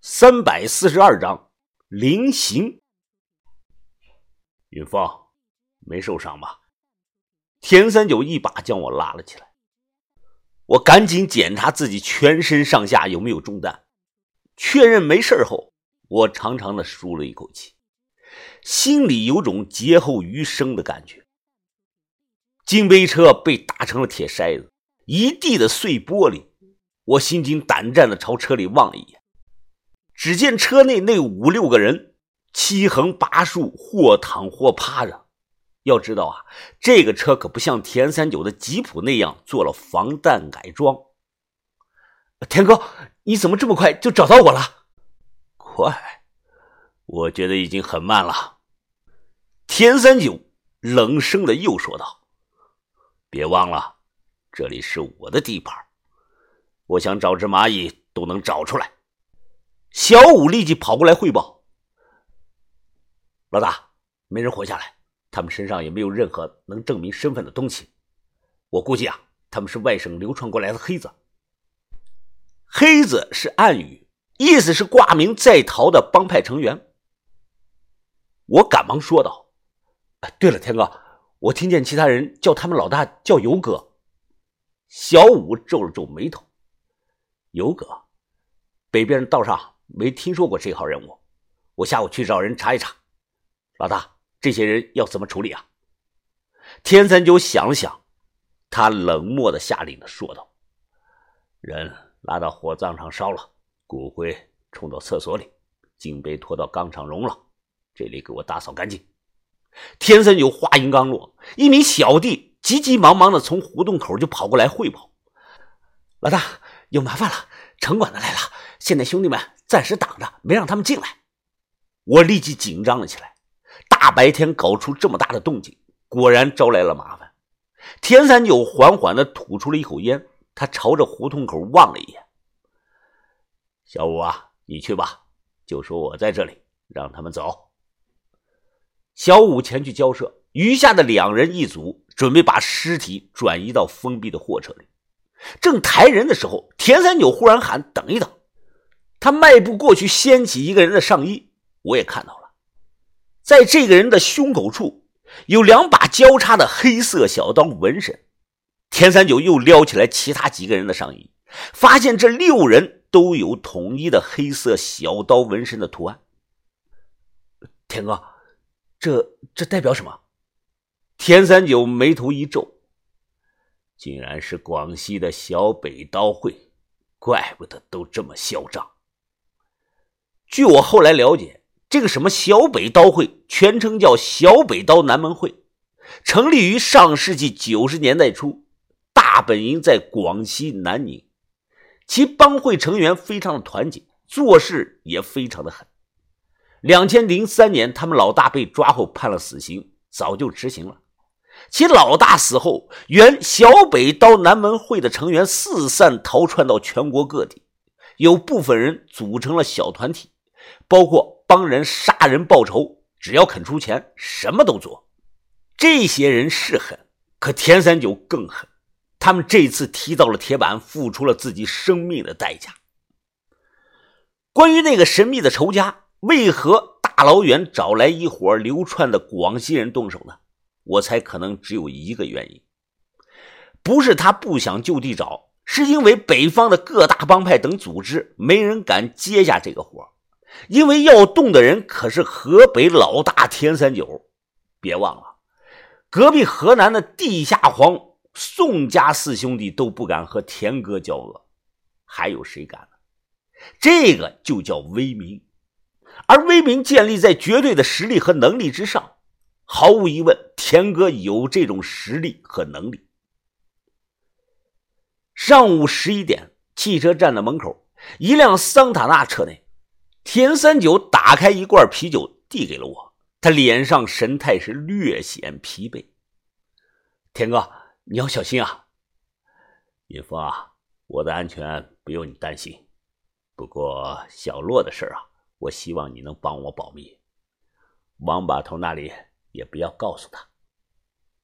三百四十二章临行。云峰，没受伤吧？田三九一把将我拉了起来。我赶紧检查自己全身上下有没有中弹，确认没事后，我长长的舒了一口气，心里有种劫后余生的感觉。金杯车被打成了铁筛子，一地的碎玻璃。我心惊胆战的朝车里望了一眼，只见车内那五六个人七横八竖，或躺或趴着。要知道啊，这个车可不像田三九的吉普那样做了防弹改装。田哥，你怎么这么快就找到我了？快，我觉得已经很慢了。田三九冷声的又说道：“别忘了，这里是我的地盘。”我想找只蚂蚁都能找出来。小五立即跑过来汇报：“老大，没人活下来，他们身上也没有任何能证明身份的东西。我估计啊，他们是外省流传过来的黑子。黑子是暗语，意思是挂名在逃的帮派成员。”我赶忙说道：“对了，天哥，我听见其他人叫他们老大叫游哥。”小五皱了皱眉头。游哥，北边道上没听说过这号人物，我下午去找人查一查。老大，这些人要怎么处理啊？天三九想了想，他冷漠的下令的说道：“人拉到火葬场烧了，骨灰冲到厕所里，金杯拖到钢厂熔了，这里给我打扫干净。”天三九话音刚落，一名小弟急急忙忙的从胡同口就跑过来汇报：“老大。”有麻烦了，城管的来了。现在兄弟们暂时挡着，没让他们进来。我立即紧张了起来。大白天搞出这么大的动静，果然招来了麻烦。田三九缓缓地吐出了一口烟，他朝着胡同口望了一眼：“小五啊，你去吧，就说我在这里，让他们走。”小五前去交涉，余下的两人一组准备把尸体转移到封闭的货车里。正抬人的时候，田三九忽然喊：“等一等！”他迈步过去，掀起一个人的上衣。我也看到了，在这个人的胸口处有两把交叉的黑色小刀纹身。田三九又撩起来其他几个人的上衣，发现这六人都有统一的黑色小刀纹身的图案。田哥，这这代表什么？田三九眉头一皱。竟然是广西的小北刀会，怪不得都这么嚣张。据我后来了解，这个什么小北刀会，全称叫小北刀南门会，成立于上世纪九十年代初，大本营在广西南宁。其帮会成员非常的团结，做事也非常的狠。两千零三年，他们老大被抓后判了死刑，早就执行了。其老大死后，原小北刀南门会的成员四散逃窜到全国各地，有部分人组成了小团体，包括帮人杀人报仇，只要肯出钱，什么都做。这些人是狠，可田三九更狠，他们这次踢到了铁板，付出了自己生命的代价。关于那个神秘的仇家，为何大老远找来一伙流窜的广西人动手呢？我猜可能只有一个原因，不是他不想就地找，是因为北方的各大帮派等组织没人敢接下这个活因为要动的人可是河北老大田三九。别忘了，隔壁河南的地下皇宋家四兄弟都不敢和田哥交恶，还有谁敢呢？这个就叫威名，而威名建立在绝对的实力和能力之上。毫无疑问，田哥有这种实力和能力。上午十一点，汽车站的门口，一辆桑塔纳车内，田三九打开一罐啤酒，递给了我。他脸上神态是略显疲惫。田哥，你要小心啊！云峰啊，我的安全不用你担心。不过小洛的事啊，我希望你能帮我保密。王把头那里。也不要告诉他。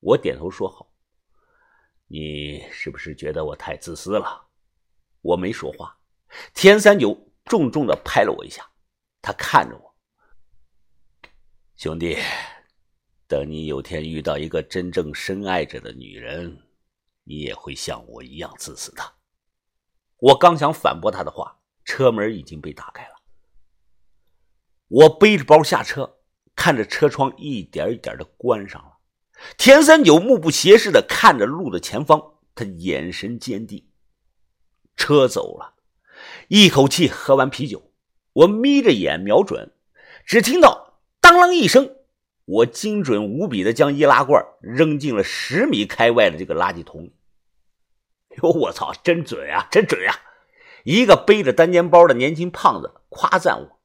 我点头说好。你是不是觉得我太自私了？我没说话。田三九重重的拍了我一下。他看着我，兄弟，等你有天遇到一个真正深爱着的女人，你也会像我一样自私的。我刚想反驳他的话，车门已经被打开了。我背着包下车，看着车窗一点一点的关上了。田三九目不斜视的看着路的前方，他眼神坚定。车走了，一口气喝完啤酒。我眯着眼瞄准，只听到当啷一声，我精准无比的将易拉罐扔进了十米开外的这个垃圾桶里。哟，我操，真准啊，真准啊！一个背着单肩包的年轻胖子夸赞我。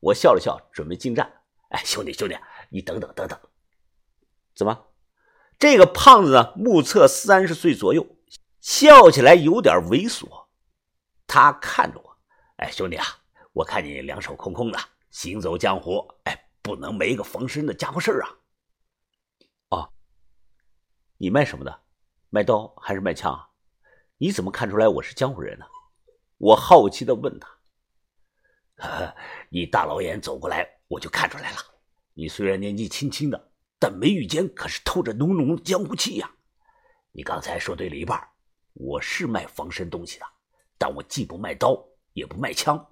我笑了笑，准备进站。哎，兄弟，兄弟，你等等，等等。怎么？这个胖子呢？目测三十岁左右，笑起来有点猥琐。他看着我，哎，兄弟啊。我看你两手空空的，行走江湖，哎，不能没个防身的家伙事儿啊！哦，你卖什么的？卖刀还是卖枪？你怎么看出来我是江湖人呢？我好奇的问他。你大老远走过来，我就看出来了。你虽然年纪轻轻的，但眉宇间可是透着浓浓的江湖气呀。你刚才说对了一半，我是卖防身东西的，但我既不卖刀，也不卖枪。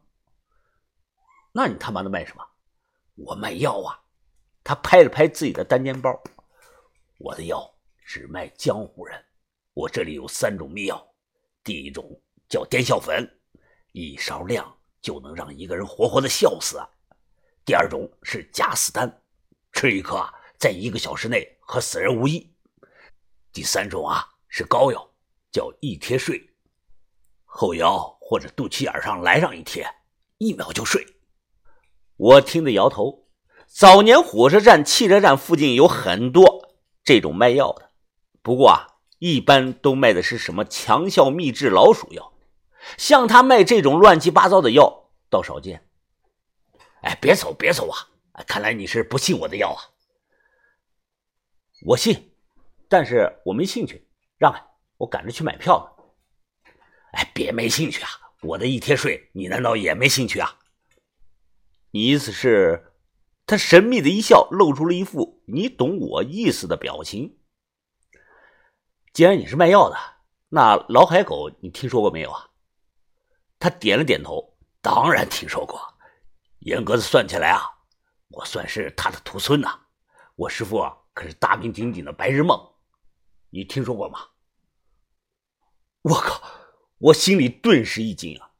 那你他妈的卖什么？我卖药啊！他拍了拍自己的单肩包，我的药只卖江湖人。我这里有三种秘药，第一种叫癫笑粉，一勺量就能让一个人活活的笑死；第二种是假死丹，吃一颗啊在一个小时内和死人无异；第三种啊是膏药，叫一贴睡，后腰或者肚脐眼上来上一贴，一秒就睡。我听得摇头。早年火车站、汽车站附近有很多这种卖药的，不过啊，一般都卖的是什么强效秘制老鼠药，像他卖这种乱七八糟的药倒少见。哎，别走，别走啊！看来你是不信我的药啊。我信，但是我没兴趣。让开，我赶着去买票呢。哎，别没兴趣啊！我的一贴睡，你难道也没兴趣啊？你意思是，他神秘的一笑，露出了一副你懂我意思的表情。既然你是卖药的，那老海狗你听说过没有啊？他点了点头，当然听说过。严格的算起来啊，我算是他的徒孙呐。我师傅、啊可是大名鼎鼎的白日梦，你听说过吗？我靠！我心里顿时一惊啊！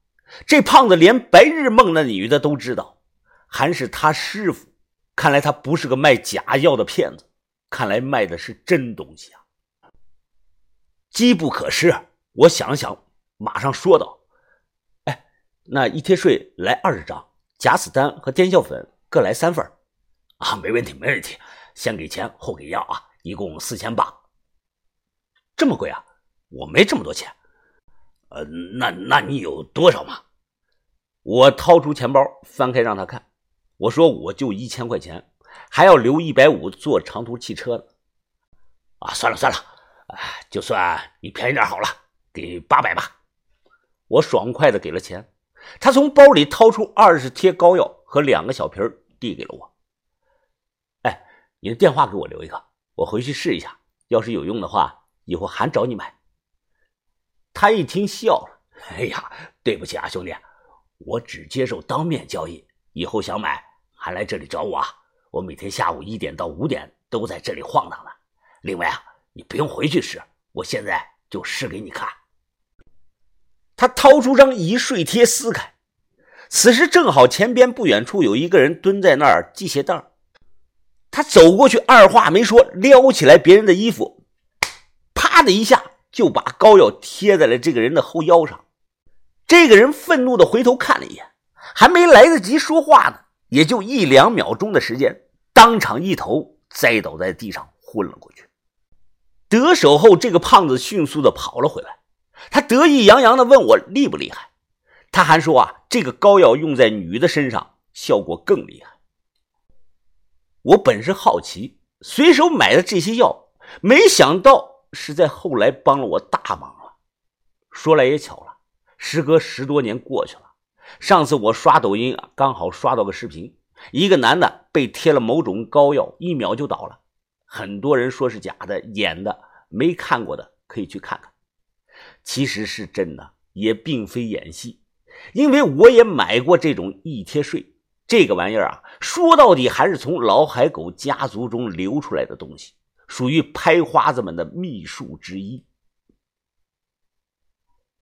这胖子连白日梦那女的都知道。还是他师傅，看来他不是个卖假药的骗子，看来卖的是真东西啊！机不可失，我想想，马上说道：“哎，那一贴税来二十张，假死丹和癫笑粉各来三份啊，没问题，没问题，先给钱后给药啊，一共四千八，这么贵啊？我没这么多钱，呃，那那你有多少嘛？我掏出钱包，翻开让他看。我说我就一千块钱，还要留一百五坐长途汽车呢。啊，算了算了，哎，就算你便宜点好了，给八百吧。我爽快的给了钱，他从包里掏出二十贴膏药和两个小瓶递给了我。哎，你的电话给我留一个，我回去试一下，要是有用的话，以后还找你买。他一听笑了，哎呀，对不起啊，兄弟，我只接受当面交易，以后想买。还来这里找我啊？我每天下午一点到五点都在这里晃荡呢。另外啊，你不用回去试，我现在就试给你看。他掏出张一睡贴撕开，此时正好前边不远处有一个人蹲在那儿系鞋带他走过去，二话没说，撩起来别人的衣服，啪的一下就把膏药贴在了这个人的后腰上。这个人愤怒的回头看了一眼，还没来得及说话呢。也就一两秒钟的时间，当场一头栽倒在地上，昏了过去。得手后，这个胖子迅速的跑了回来，他得意洋洋的问我厉不厉害。他还说啊，这个膏药用在女的身上效果更厉害。我本是好奇，随手买的这些药，没想到是在后来帮了我大忙了。说来也巧了，时隔十多年过去了。上次我刷抖音啊，刚好刷到个视频，一个男的被贴了某种膏药，一秒就倒了。很多人说是假的、演的，没看过的可以去看看。其实是真的，也并非演戏，因为我也买过这种一贴睡。这个玩意儿啊，说到底还是从老海狗家族中流出来的东西，属于拍花子们的秘术之一。